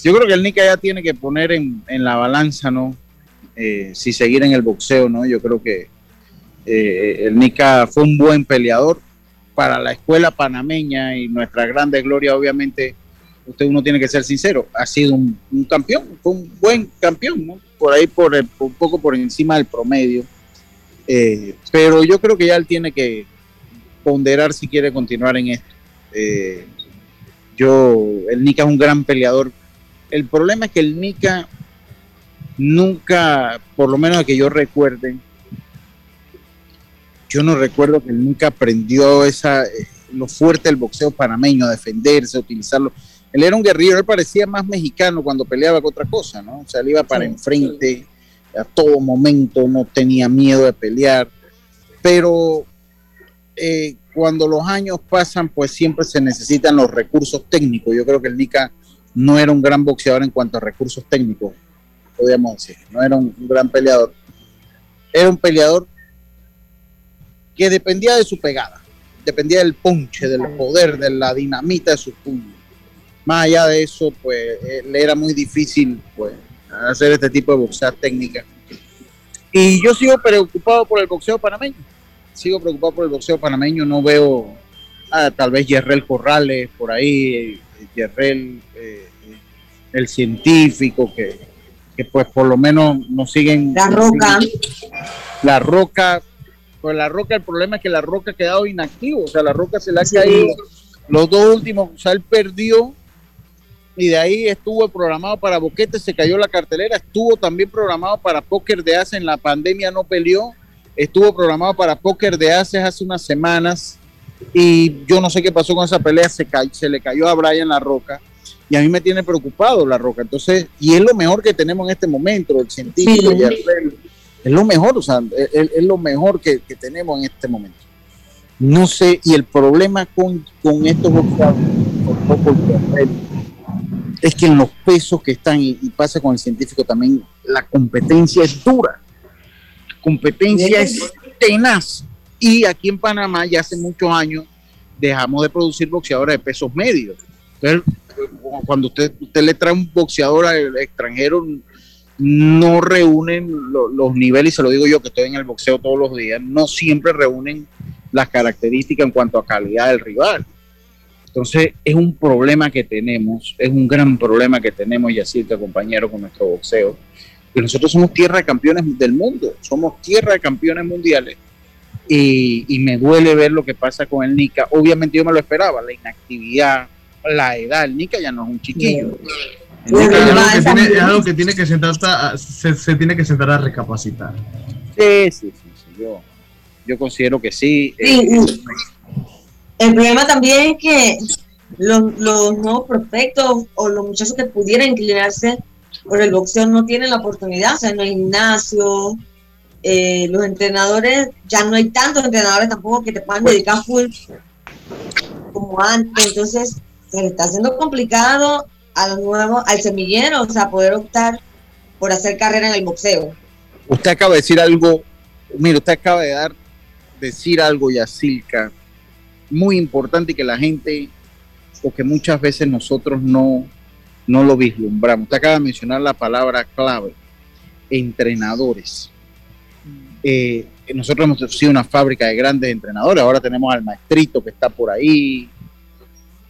Yo creo que el Nica ya tiene que poner en, en la balanza, ¿no? Eh, si seguir en el boxeo, ¿no? Yo creo que eh, el Nica fue un buen peleador para la escuela panameña y nuestra grande gloria, obviamente, usted uno tiene que ser sincero, ha sido un, un campeón, fue un buen campeón, ¿no? Por ahí, por, el- un poco por encima del promedio. Eh, pero yo creo que ya él tiene que ponderar si quiere continuar en esto. Eh, yo, el Nika es un gran peleador. El problema es que el Nika nunca, por lo menos que yo recuerde, yo no recuerdo que él nunca aprendió esa, eh, lo fuerte del boxeo panameño, a defenderse, a utilizarlo. Él era un guerrero, él parecía más mexicano cuando peleaba que otra cosa, ¿no? O sea, él iba para enfrente a todo momento, no tenía miedo de pelear, pero eh, cuando los años pasan, pues siempre se necesitan los recursos técnicos. Yo creo que el Nika no era un gran boxeador en cuanto a recursos técnicos, podríamos decir, no era un, un gran peleador. Era un peleador que dependía de su pegada, dependía del ponche, del poder, de la dinamita de sus puños. Más allá de eso, pues eh, le era muy difícil pues, hacer este tipo de boxea técnica. Y yo sigo preocupado por el boxeo panameño. Sigo preocupado por el boxeo panameño. No veo ah, tal vez Yerrel Corrales por ahí, Yerrel, eh, el científico, que, que pues por lo menos nos siguen. La Roca. La Roca, pues la Roca, el problema es que la Roca ha quedado inactivo, o sea, la Roca se le ha caído los dos últimos, o sea, él perdió y de ahí estuvo programado para Boquete, se cayó la cartelera, estuvo también programado para Póker de Ace, en la pandemia no peleó, estuvo programado para Póker de Ace hace unas semanas y yo no sé qué pasó con esa pelea, se, se le cayó a Brian La Roca y a mí me tiene preocupado La Roca, entonces, y es lo mejor que tenemos en este momento, el científico Sí. y el- es lo mejor, o sea, es, es- lo mejor que, que tenemos en este momento. No sé, y el problema con, con estos boxeadores, es que en los pesos que están, y, y pasa con el científico también, la competencia es dura. Competencia es tenaz. Y aquí en Panamá ya hace muchos años dejamos de producir boxeadores de pesos medios. Entonces, cuando usted, usted le trae un boxeador al extranjero, no reúnen lo- los niveles, y se lo digo yo que estoy en el boxeo todos los días, no siempre reúnen las características en cuanto a calidad del rival. Entonces es un problema que tenemos, es un gran problema que tenemos, Yacirca, compañero, con nuestro boxeo. Que nosotros somos tierra de campeones del mundo, somos tierra de campeones mundiales. Y, y me duele ver lo que pasa con el Nica. Obviamente yo me lo esperaba, la inactividad, la edad. El Nica ya no es un chiquillo. El Es Nica ya no algo, que tiene, es algo que tiene que sentar a- se, se tiene que sentar a recapacitar. Sí, sí, sí, sí, Yo, yo considero que sí. Sí, Eh, sí. El problema también es que los, los nuevos prospectos o los muchachos que pudieran inclinarse por el boxeo no tienen la oportunidad, o sea, no hay gimnasio, eh, los entrenadores, ya no hay tantos entrenadores tampoco que te puedan dedicar full como antes, entonces se le está haciendo complicado a los nuevos, al semillero, o sea, poder optar por hacer carrera en el boxeo. Usted acaba de decir algo, mire, usted acaba de dar, decir algo, Yacilca, muy importante que la gente, o que muchas veces nosotros no, no lo vislumbramos. Usted acaba de mencionar la palabra clave, entrenadores. Eh, nosotros hemos sido una fábrica de grandes entrenadores, ahora tenemos al maestrito que está por ahí.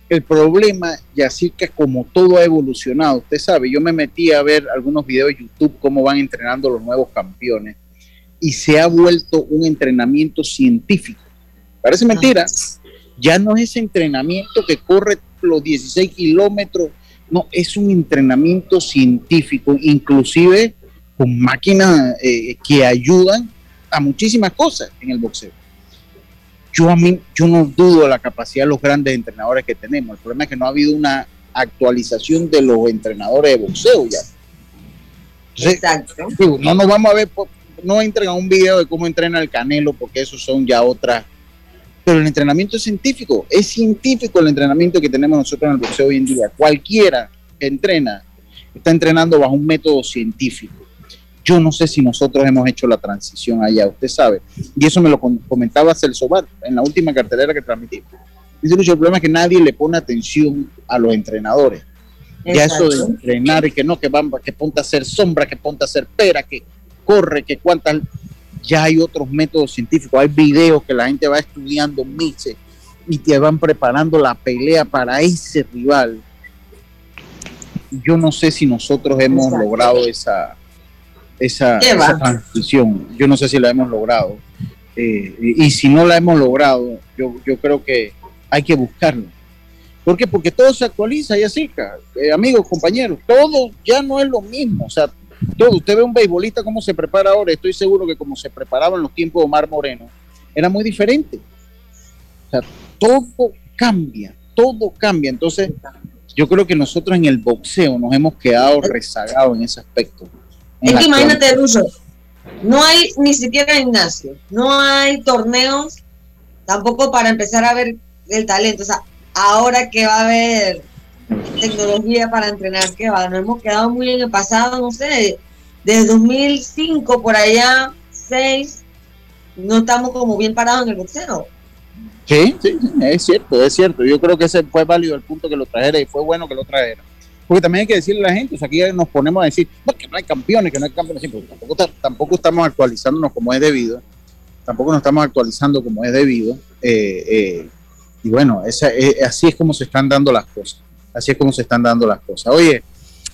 El problema, Yacirca, es como todo ha evolucionado. Usted sabe, yo me metí a ver algunos videos de YouTube, cómo van entrenando los nuevos campeones, y se ha vuelto un entrenamiento científico. Parece mentira, ya no es ese entrenamiento que corre los 16 kilómetros, no, es un entrenamiento científico, inclusive con máquinas eh, que ayudan a muchísimas cosas en el boxeo. Yo a mí, yo no dudo de la capacidad de los grandes entrenadores que tenemos. El problema es que no ha habido una actualización de los entrenadores de boxeo ya. Exacto. Digo, no nos vamos a ver, no entren a un video de cómo entrena el Canelo, porque esos son ya otras. Pero el entrenamiento es científico, es científico el entrenamiento que tenemos nosotros en el boxeo hoy en día. Cualquiera que entrena está entrenando bajo un método científico. Yo no sé si nosotros hemos hecho la transición allá, usted sabe. Y eso me lo com- comentaba Celso Bar en la última cartelera que transmití. Dice Lucho, el problema es que nadie le pone atención a los entrenadores. Ya eso de entrenar y que no, que van, que ponte a hacer sombra, que ponte a hacer pera, que corre, que cuántas. Ya hay otros métodos científicos, hay videos que la gente va estudiando meses y te van preparando la pelea para ese rival. Yo no sé si nosotros hemos Exacto. logrado esa, esa, esa transición. Yo no sé si la hemos logrado. Eh, y, y si no la hemos logrado, yo, yo creo que hay que buscarlo. ¿Por qué? Porque todo se actualiza y así, eh, amigos, compañeros, todo ya no es lo mismo. O sea, todo, usted ve un beisbolista cómo se prepara ahora, estoy seguro que como se preparaba en los tiempos de Omar Moreno, era muy diferente. O sea, todo cambia, todo cambia. Entonces, yo creo que nosotros en el boxeo nos hemos quedado rezagados en ese aspecto. En Es que imagínate, Ruso, no hay ni siquiera gimnasio, no hay torneos, tampoco para empezar a ver el talento. O sea, ahora que va a haber tecnología para entrenar, que va, nos hemos quedado muy en el pasado, no sé, desde 2005 por allá, 6, no estamos como bien parados en el boxeo. Sí, sí, es cierto, es cierto. Yo creo que ese fue válido el punto que lo trajera y fue bueno que lo trajera. porque también hay que decirle a la gente, o sea, aquí nos ponemos a decir, no, que no hay campeones, que no hay campeones, sí, porque tampoco, ta- tampoco estamos actualizándonos como es debido, tampoco nos estamos actualizando como es debido, eh, eh, y bueno, esa, eh, así es como se están dando las cosas, así es como se están dando las cosas. Oye,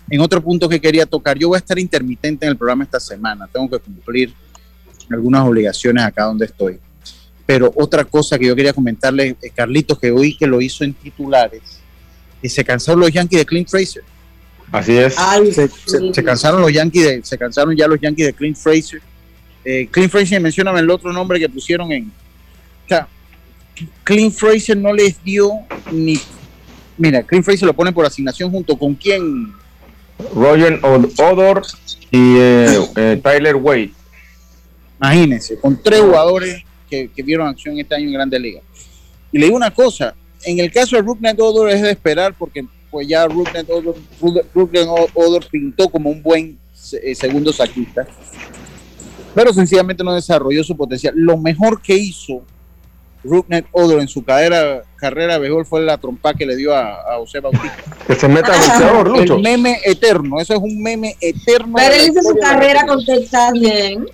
en otro punto que quería tocar, yo voy a estar intermitente en el programa esta semana, tengo que cumplir algunas obligaciones acá donde estoy. Pero otra cosa que yo quería comentarle, eh, Carlitos, que oí que lo hizo en titulares, y se cansaron los Yankees de Clint Fraser. Así es. Se, se- se cansaron los Yankees, de- se cansaron ya los Yankees de Clint Fraser. Eh, Clint Fraser, mencioname el otro nombre que pusieron en. O sea, Clint Fraser no les dio ni. Mira, Clint Fraser lo ponen por asignación junto con quién. Roger Od- Odor y eh, eh, Tyler Wade. Imagínense, con tres jugadores que, que vieron acción este año en Grandes Ligas. Y le digo una cosa, en el caso de Rooknet Odor es de esperar porque pues ya Odor, Rooknet Odor pintó como un buen eh, segundo saquista, pero sencillamente no desarrolló su potencial. Lo mejor que hizo Rooknet Odor en su carrera, carrera de béisbol fue la trompa que le dio a, a José Bautista. Que se meta boxeador, Lucho. El meme eterno, eso es un meme eterno. Pero él hizo su carrera con Texas bien.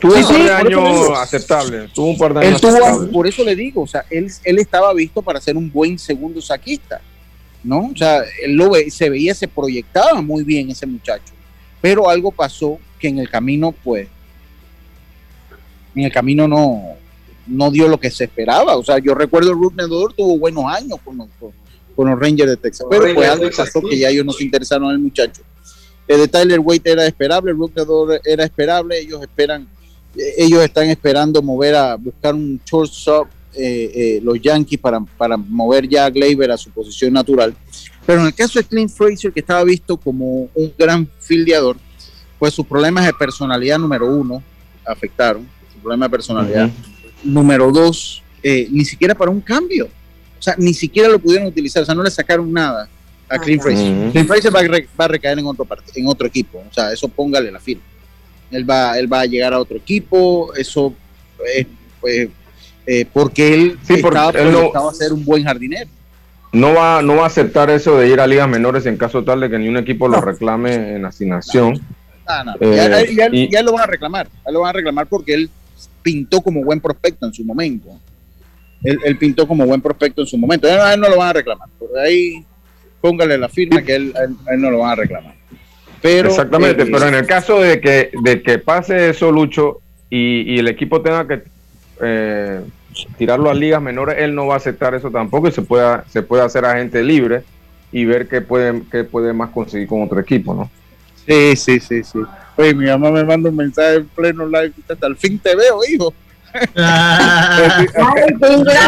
Tuvo Sí, un par de años aceptables. Tuvo un par de años tuvo, por eso le digo, o sea, él, él estaba visto para ser un buen segundo saquista, ¿no? O sea, él lo ve- se veía, se proyectaba muy bien ese muchacho, pero algo pasó que en el camino, pues, en el camino no, no dio lo que se esperaba. O sea, yo recuerdo el Rook Nedor tuvo buenos años con los, con, los Rangers de Texas, pero los pues algo pasó que ya ellos no se interesaron en el muchacho. El de Tyler Wade era esperable, Rook Nedor era esperable, ellos esperan ellos están esperando mover a buscar un shortstop eh, eh, los Yankees para, para mover ya a Gleyber a su posición natural. Pero en el caso de Clint Fraser, que estaba visto como un gran fildeador, pues sus problemas de personalidad número uno afectaron, su problema de personalidad. Número dos, eh, ni siquiera para un cambio. O sea, ni siquiera lo pudieron utilizar, o sea, no le sacaron nada a Clint. Fraser. Ujú. Clint Fraser va a, re- va a recaer en otro, en otro equipo, o sea, eso póngale la firma él va, él va a llegar a otro equipo, eso es pues, eh, porque él Sí, porque estaba él no- a ser un buen jardinero. No va, no va a aceptar eso de ir a ligas menores en caso tal de que ni un equipo lo reclame en asignación. Ah, no, Eh, ya, ya- y- ya lo van a reclamar, ya lo van a reclamar porque él pintó como buen prospecto en su momento. Él, él pintó como buen prospecto en su momento. A él no lo van a reclamar. Por ahí póngale la firma que él, él- él no lo van a reclamar. Pero, Exactamente, eh, pero en el caso de que, de que pase eso, Lucho, y, y el equipo tenga que eh, tirarlo a ligas menores, él no va a aceptar eso tampoco y se puede, se puede hacer agente libre y ver qué puede, qué puede más conseguir con otro equipo, ¿no? Sí, sí, sí, sí. Oye, mi mamá me manda un mensaje en pleno live. Hasta el fin te veo, hijo. Está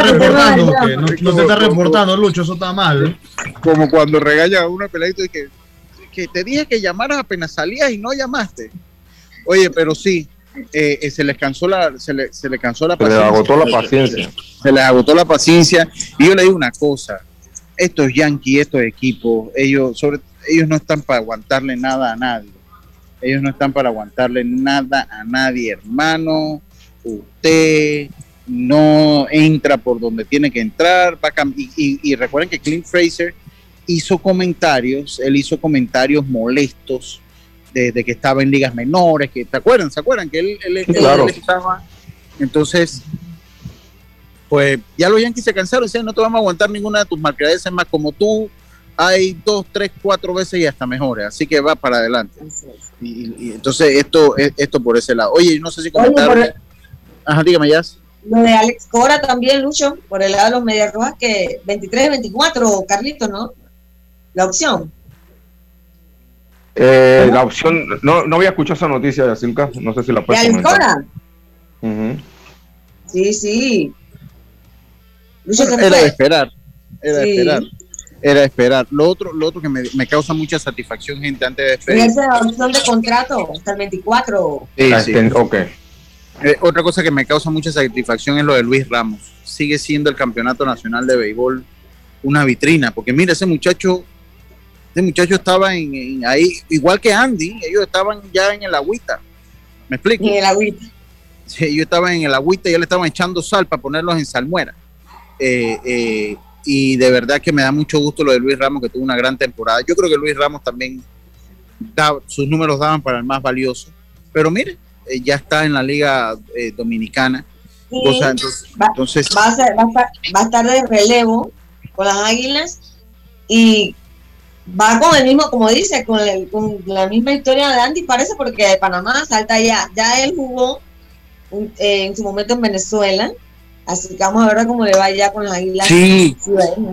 reportando, no, no te está reportando, Lucho, eso está mal. Como cuando regaña a una peladito y que, que te dije que llamaras apenas salías y no llamaste. Oye, pero sí, eh, eh, se les cansó la, se le, se le cansó la Se paciencia. agotó la paciencia. Se les agotó la paciencia. Y yo le digo una cosa, estos Yankees, estos equipos, ellos, sobre, ellos no están para aguantarle nada a nadie. Ellos no están para aguantarle nada a nadie, hermano. Usted no entra por donde tiene que entrar. Va a cam- y, y- y recuerden que Clint Fraser hizo comentarios, él hizo comentarios molestos desde que estaba en ligas menores, que ¿te acuerdan? ¿Se acuerdan? Que él, él- Claro. él estaba. Entonces, pues ya los Yankees se cansaron decían, no te vamos a aguantar ninguna de tus marcadeces más como tú. Hay dos, tres, cuatro veces y hasta mejores, así que va para adelante. Y, entonces esto, esto por ese lado. Oye, no sé si Oye, comentar. por el- Ajá, dígame ya. Lo de Alex Cora también, Lucho, por el lado de los Medias Rojas, que 23-24, Carlito, ¿no? La opción. Eh, la opción, no, no había escuchado esa noticia, Yacilca, no sé si la ¿De puedes Alex comentar. Cora? Sí, sí. Lucho se Era de esperar. Era de esperar. Era esperar. Lo otro, lo otro que me, me causa mucha satisfacción, gente, antes de despedir. Esa opción de contrato hasta el 24. Sí, Ah, sí. este, Ok. Eh, otra cosa que me causa mucha satisfacción es lo de Luis Ramos. Sigue siendo el campeonato nacional de béisbol una vitrina, porque mira, ese muchacho, ese muchacho estaba en, en ahí, igual que Andy, ellos estaban ya en el agüita. ¿Me explico? En el agüita. Sí, ellos estaban en el agüita y ya le estaban echando sal para ponerlos en salmuera. Eh, eh, y de verdad que me da mucho gusto lo de Luis Ramos, que tuvo una gran temporada. Yo creo que Luis Ramos también, sus números daban para el más valioso. Pero mire, eh, ya está en la Liga eh, Dominicana. entonces, va, a estar, de relevo con las Águilas y va con el mismo, como dice, con, la misma historia de Andy, parece, porque de Panamá salta ya. Ya él jugó eh, en su momento en Venezuela Así que vamos a ver cómo le va ya con las águilas. Sí,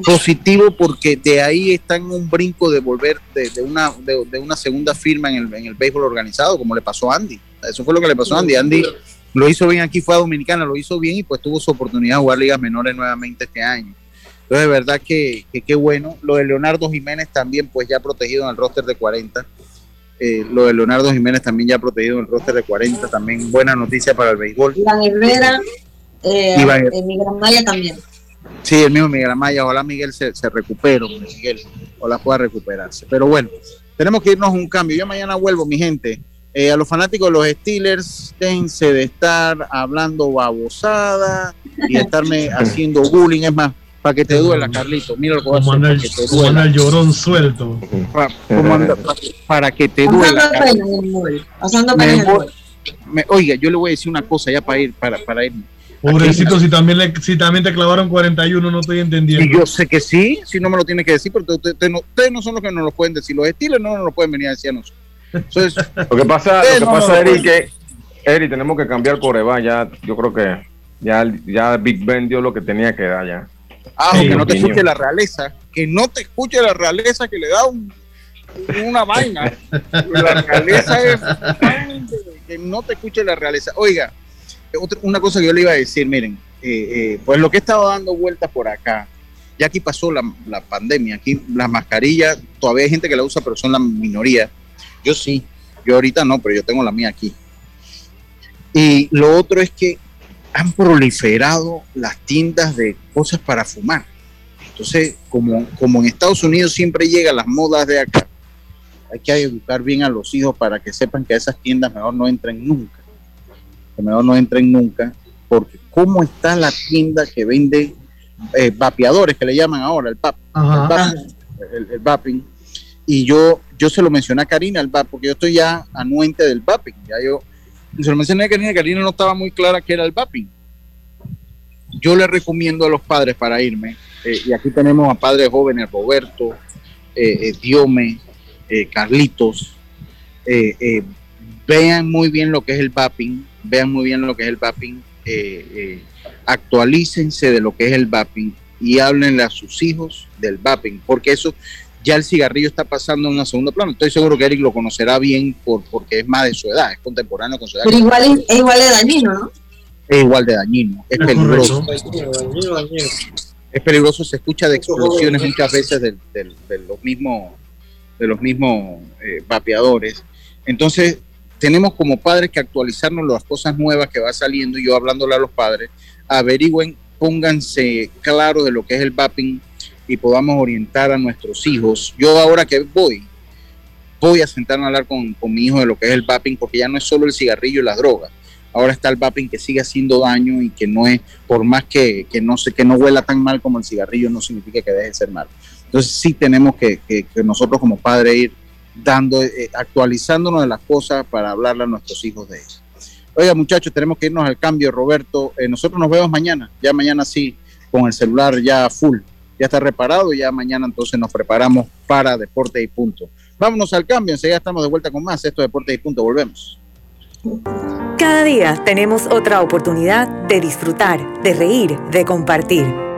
positivo porque de ahí está en un brinco de volver de, una, de, una segunda firma en el, en el béisbol organizado, como le pasó a Andy. Eso fue lo que le pasó a Andy. Andy lo hizo bien aquí, fue a Dominicana, lo hizo bien y pues tuvo su oportunidad de jugar ligas menores nuevamente este año. Entonces, de verdad que qué bueno. Lo de Leonardo Jiménez también, pues ya protegido en el roster de 40. Eh, lo de Leonardo Jiménez también ya protegido en el roster de 40. También buena noticia para el béisbol. La Herrera eh, eh, Miguel Amaya también. Sí, el mismo Miguel Amaya. Ojalá Miguel se, se recupere, Miguel. Ojalá pueda recuperarse. Pero bueno, tenemos que irnos a un cambio. Yo mañana vuelvo, mi gente. Eh, a los fanáticos de los Steelers, dense de estar hablando babosada y estarme haciendo bullying. Es más, para que te duela, Carlito. Mira lo que como anda, el, como anda el llorón suelto. para que te duela. Pasando pena, oiga, yo le voy a decir una cosa ya para ir, para, para ir Pobrecito, si también, le, si también te clavaron 41, no estoy entendiendo. Y yo sé que sí, si no me lo tiene que decir, pero ustedes no, no, son los que nos lo pueden decir. Los estilos no nos lo pueden venir a decir a nosotros. Entonces, lo que pasa, lo que pasa Eric, que Eric, tenemos que cambiar Coreba. Ya, yo creo que ya, ya Big Ben dio lo que tenía que dar ya. Ah, que no te escuche la realeza, que no te escuche la realeza que le da un, una vaina. La realeza es que no te escuche la realeza. Oiga, una cosa que yo le iba a decir, miren, eh, eh, pues lo que he estado dando vueltas por acá, ya aquí pasó la, pandemia, aquí las mascarillas, todavía hay gente que la usa, pero son la minoría. Yo sí, yo ahorita no, pero yo tengo la mía aquí. Y lo otro es que han proliferado las tiendas de cosas para fumar. Entonces, como, como en Estados Unidos siempre llegan las modas de acá, hay que educar bien a los hijos para que sepan que a esas tiendas mejor no entren nunca que mejor no entren nunca, porque cómo está la tienda que vende eh, vapeadores, que le llaman ahora, el PAP, el, vaping, y yo, yo se lo mencioné a Karina, el VAP, porque yo estoy ya anuente del vaping, ya yo, se lo mencioné a Karina, Karina no estaba muy clara qué era el vaping. Yo le recomiendo a los padres para irme, eh, y aquí tenemos a padres jóvenes, Roberto, eh, Diome, Carlitos, vean muy bien lo que es el vaping, vean muy bien lo que es el vaping, eh, eh, actualícense de lo que es el vaping y háblenle a sus hijos del vaping, porque eso ya el cigarrillo está pasando en un segundo plano. Estoy seguro que Eric lo conocerá bien por, porque es más de su edad, es contemporáneo con su edad. Pero igual es, igual de dañino, ¿no? Es igual de dañino, es peligroso. Es peligroso, se escucha de explosiones muchas veces de, los mismos de los mismos eh, vapeadores. Entonces, tenemos como padres que actualizarnos las cosas nuevas que va saliendo y yo hablándole a los padres, averigüen, pónganse claro de lo que es el vaping y podamos orientar a nuestros hijos. Yo ahora que voy, voy a sentarme a hablar con, mi hijo de lo que es el vaping, porque ya no es solo el cigarrillo y las drogas. Ahora está el vaping que sigue haciendo daño y que no es, por más que, no sé, que no huela tan mal como el cigarrillo, no significa que deje de ser malo. Entonces sí tenemos que, que nosotros como padres ir dando, eh, actualizándonos de las cosas para hablarle a nuestros hijos de eso. Oiga, muchachos, tenemos que irnos al cambio, Roberto. Eh, nosotros nos vemos mañana, ya mañana sí, con el celular ya full, ya está reparado, ya mañana entonces nos preparamos para Deporte y Punto. Vámonos al cambio, enseguida estamos de vuelta con más. Esto es Deporte y Punto, volvemos. Cada día tenemos otra oportunidad de disfrutar, de reír, de compartir.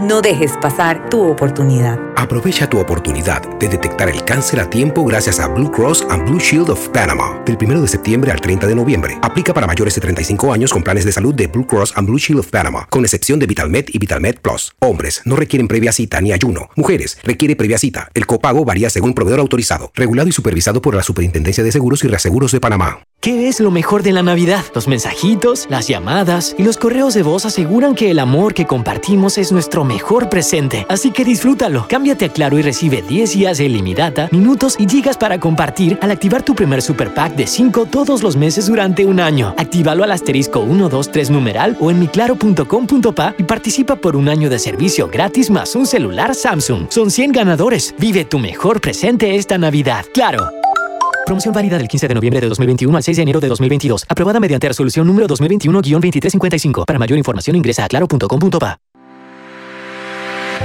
No dejes pasar tu oportunidad. Aprovecha tu oportunidad de detectar el cáncer a tiempo gracias a Blue Cross and Blue Shield of Panama. Del 1 de septiembre al 30 de noviembre. Aplica para mayores de 35 años con planes de salud de Blue Cross and Blue Shield of Panama, con excepción de VitalMed y VitalMed Plus. Hombres no requieren previa cita ni ayuno. Mujeres requiere previa cita. El copago varía según proveedor autorizado, regulado y supervisado por la Superintendencia de Seguros y Reaseguros de Panamá. ¿Qué es lo mejor de la Navidad? Los mensajitos, las llamadas y los correos de voz aseguran que el amor que compartimos es nuestro mejor presente. Así que disfrútalo. Cámbiate a Claro y recibe 10 días de ilimitada, minutos y gigas para compartir al activar tu primer super pack de 5 todos los meses durante un año. Actívalo al asterisco 123 numeral o en miclaro.com.pa y participa por un año de servicio gratis más un celular Samsung. Son 100 ganadores. Vive tu mejor presente esta Navidad. Claro. Promoción válida del 15 de noviembre de 2021 al 6 de enero de 2022. Aprobada mediante resolución número 2021-2355. Para mayor información ingresa a claro.com.pa.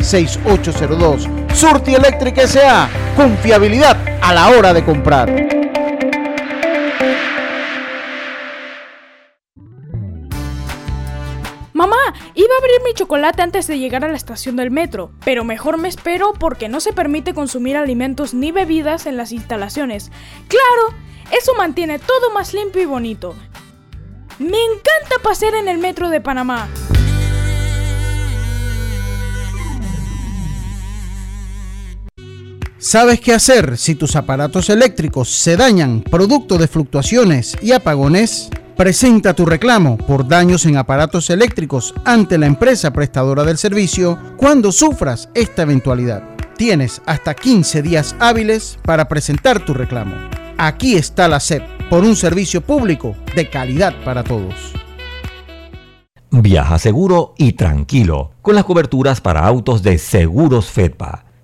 6492-6802. Surti Electric S.A. Confiabilidad a la hora de comprar. Mamá, iba a abrir mi chocolate antes de llegar a la estación del metro, pero mejor me espero porque no se permite consumir alimentos ni bebidas en las instalaciones. Claro, eso mantiene todo más limpio y bonito. Me encanta pasear en el metro de Panamá. ¿Sabes qué hacer si tus aparatos eléctricos se dañan producto de fluctuaciones y apagones? Presenta tu reclamo por daños en aparatos eléctricos ante la empresa prestadora del servicio cuando sufras esta eventualidad. Tienes hasta 15 días hábiles para presentar tu reclamo. Aquí está la SEP por un servicio público de calidad para todos. Viaja seguro y tranquilo con las coberturas para autos de Seguros Fedpa.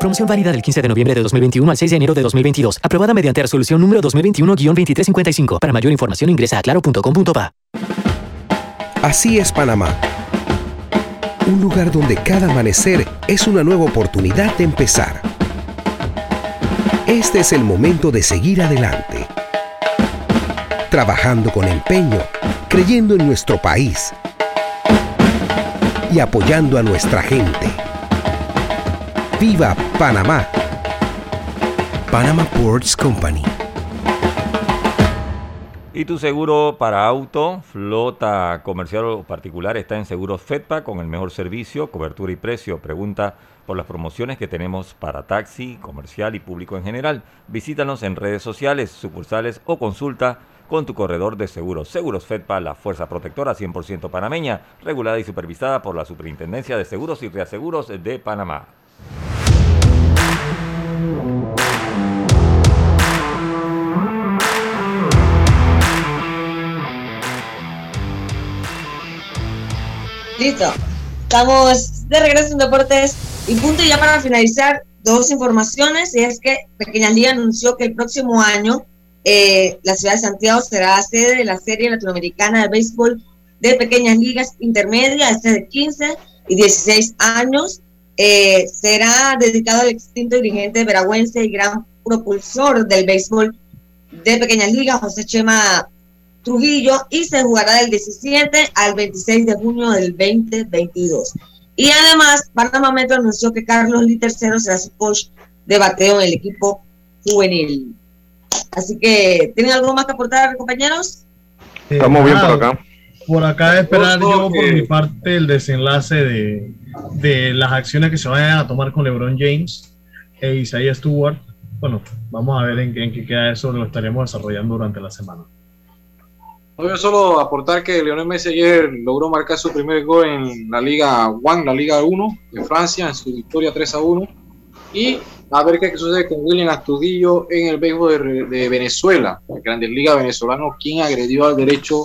Promoción válida del 15 de noviembre de 2021 al 6 de enero de 2022. Aprobada mediante resolución número 2021-2355. Para mayor información ingresa a claro.com.pa. Así es Panamá. Un lugar donde cada amanecer es una nueva oportunidad de empezar. Este es el momento de seguir adelante. Trabajando con empeño, creyendo en nuestro país y apoyando a nuestra gente. ¡Viva Panamá! Panama Ports Company. Y tu seguro para auto, flota comercial o particular está en Seguros Fedpa con el mejor servicio, cobertura y precio. Pregunta por las promociones que tenemos para taxi, comercial y público en general. Visítanos en redes sociales, sucursales o consulta con tu corredor de seguros. Seguros Fedpa, la fuerza protectora 100% panameña, regulada y supervisada por la Superintendencia de Seguros y Reaseguros de Panamá. Listo. Estamos de regreso en Deportes y punto ya para finalizar, dos informaciones. Y es que Pequeña Liga anunció que el próximo año eh, la ciudad de Santiago será sede de la Serie Latinoamericana de Béisbol de Pequeñas Ligas Intermedias, este de 15 y 16 años. Eh, será dedicado al extinto dirigente veragüense y gran propulsor del béisbol de Pequeñas Ligas, José Chema Trujillo y se jugará del 17 al 26 de junio del 2022. Y además, Panamá Metro anunció que Carlos Lee III será su coach de bateo en el equipo juvenil. Así que, ¿tienen algo más que aportar, compañeros? Estamos bien por acá. por acá esperar Yo por mi parte el desenlace de, de las acciones que se vayan a tomar con LeBron James e Isaiah Stewart. Bueno, vamos a ver en, qué- en qué queda eso, lo estaremos desarrollando durante la semana. No, yo solo aportar que Lionel Messi ayer logró marcar su primer gol en la Liga One, la Liga 1 de Francia, en su victoria 3 a 1. Y a ver qué sucede con William Astudillo en el béisbol de, de Venezuela, el Grandes Ligas venezolano, quien agredió al derecho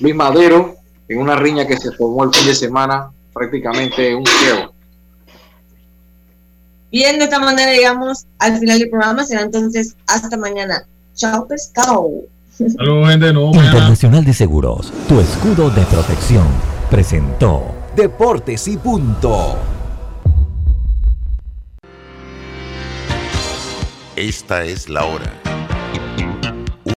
Luis Madero en una riña que se formó el fin de semana, prácticamente un ciego. Bien, de esta manera llegamos al final del programa. Será entonces hasta mañana. Chao, pescado. Saludos, gente, mañana. Internacional de Seguros, tu escudo de protección, presentó Deportes y punto. Esta es la hora.